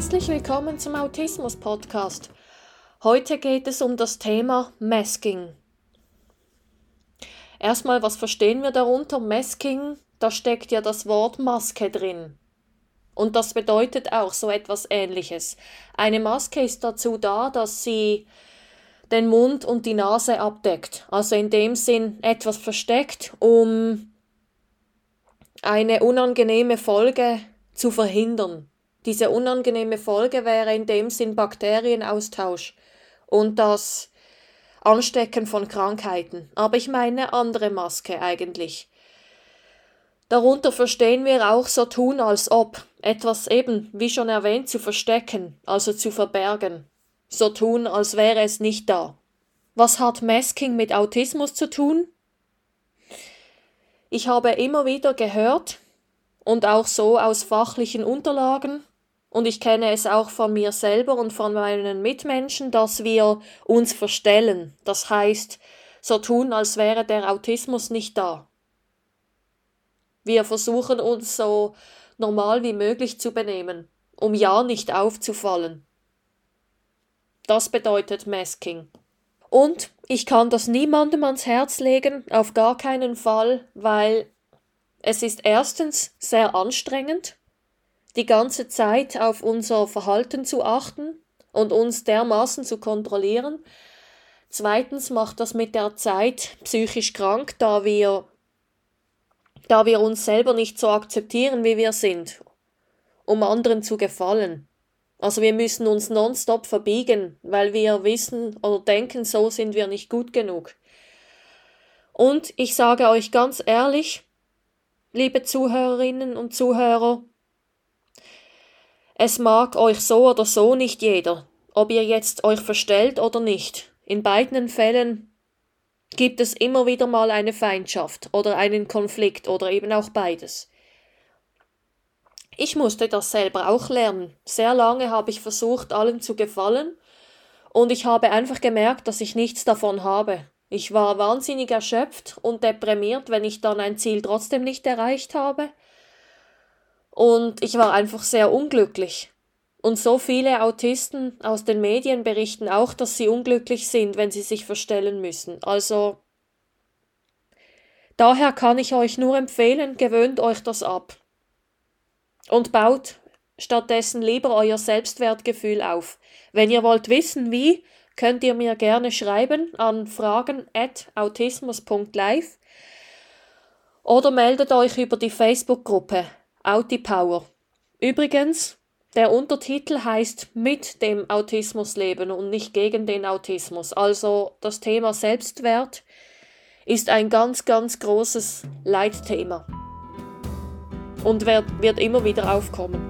Herzlich willkommen zum Autismus Podcast. Heute geht es um das Thema Masking. Erstmal, was verstehen wir darunter? Masking, da steckt ja das Wort Maske drin. Und das bedeutet auch so etwas Ähnliches. Eine Maske ist dazu da, dass sie den Mund und die Nase abdeckt. Also in dem Sinn etwas versteckt, um eine unangenehme Folge zu verhindern. Diese unangenehme Folge wäre in dem Sinn Bakterienaustausch und das Anstecken von Krankheiten. Aber ich meine andere Maske eigentlich. Darunter verstehen wir auch so tun, als ob etwas eben, wie schon erwähnt, zu verstecken, also zu verbergen. So tun, als wäre es nicht da. Was hat Masking mit Autismus zu tun? Ich habe immer wieder gehört und auch so aus fachlichen Unterlagen, und ich kenne es auch von mir selber und von meinen Mitmenschen, dass wir uns verstellen. Das heißt, so tun, als wäre der Autismus nicht da. Wir versuchen uns so normal wie möglich zu benehmen, um ja nicht aufzufallen. Das bedeutet Masking. Und ich kann das niemandem ans Herz legen, auf gar keinen Fall, weil es ist erstens sehr anstrengend, die ganze Zeit auf unser Verhalten zu achten und uns dermaßen zu kontrollieren. Zweitens macht das mit der Zeit psychisch krank, da wir, da wir uns selber nicht so akzeptieren, wie wir sind, um anderen zu gefallen. Also wir müssen uns nonstop verbiegen, weil wir wissen oder denken, so sind wir nicht gut genug. Und ich sage euch ganz ehrlich, liebe Zuhörerinnen und Zuhörer, es mag euch so oder so nicht jeder, ob ihr jetzt euch verstellt oder nicht. In beiden Fällen gibt es immer wieder mal eine Feindschaft oder einen Konflikt oder eben auch beides. Ich musste das selber auch lernen. Sehr lange habe ich versucht, allen zu gefallen, und ich habe einfach gemerkt, dass ich nichts davon habe. Ich war wahnsinnig erschöpft und deprimiert, wenn ich dann ein Ziel trotzdem nicht erreicht habe. Und ich war einfach sehr unglücklich. Und so viele Autisten aus den Medien berichten auch, dass sie unglücklich sind, wenn sie sich verstellen müssen. Also daher kann ich euch nur empfehlen, gewöhnt euch das ab. Und baut stattdessen lieber euer Selbstwertgefühl auf. Wenn ihr wollt wissen, wie, könnt ihr mir gerne schreiben an fragen.autismus.live oder meldet euch über die Facebook-Gruppe Autipower. Übrigens, der Untertitel heißt mit dem Autismus leben und nicht gegen den Autismus. Also das Thema Selbstwert ist ein ganz, ganz großes Leitthema und wird, wird immer wieder aufkommen.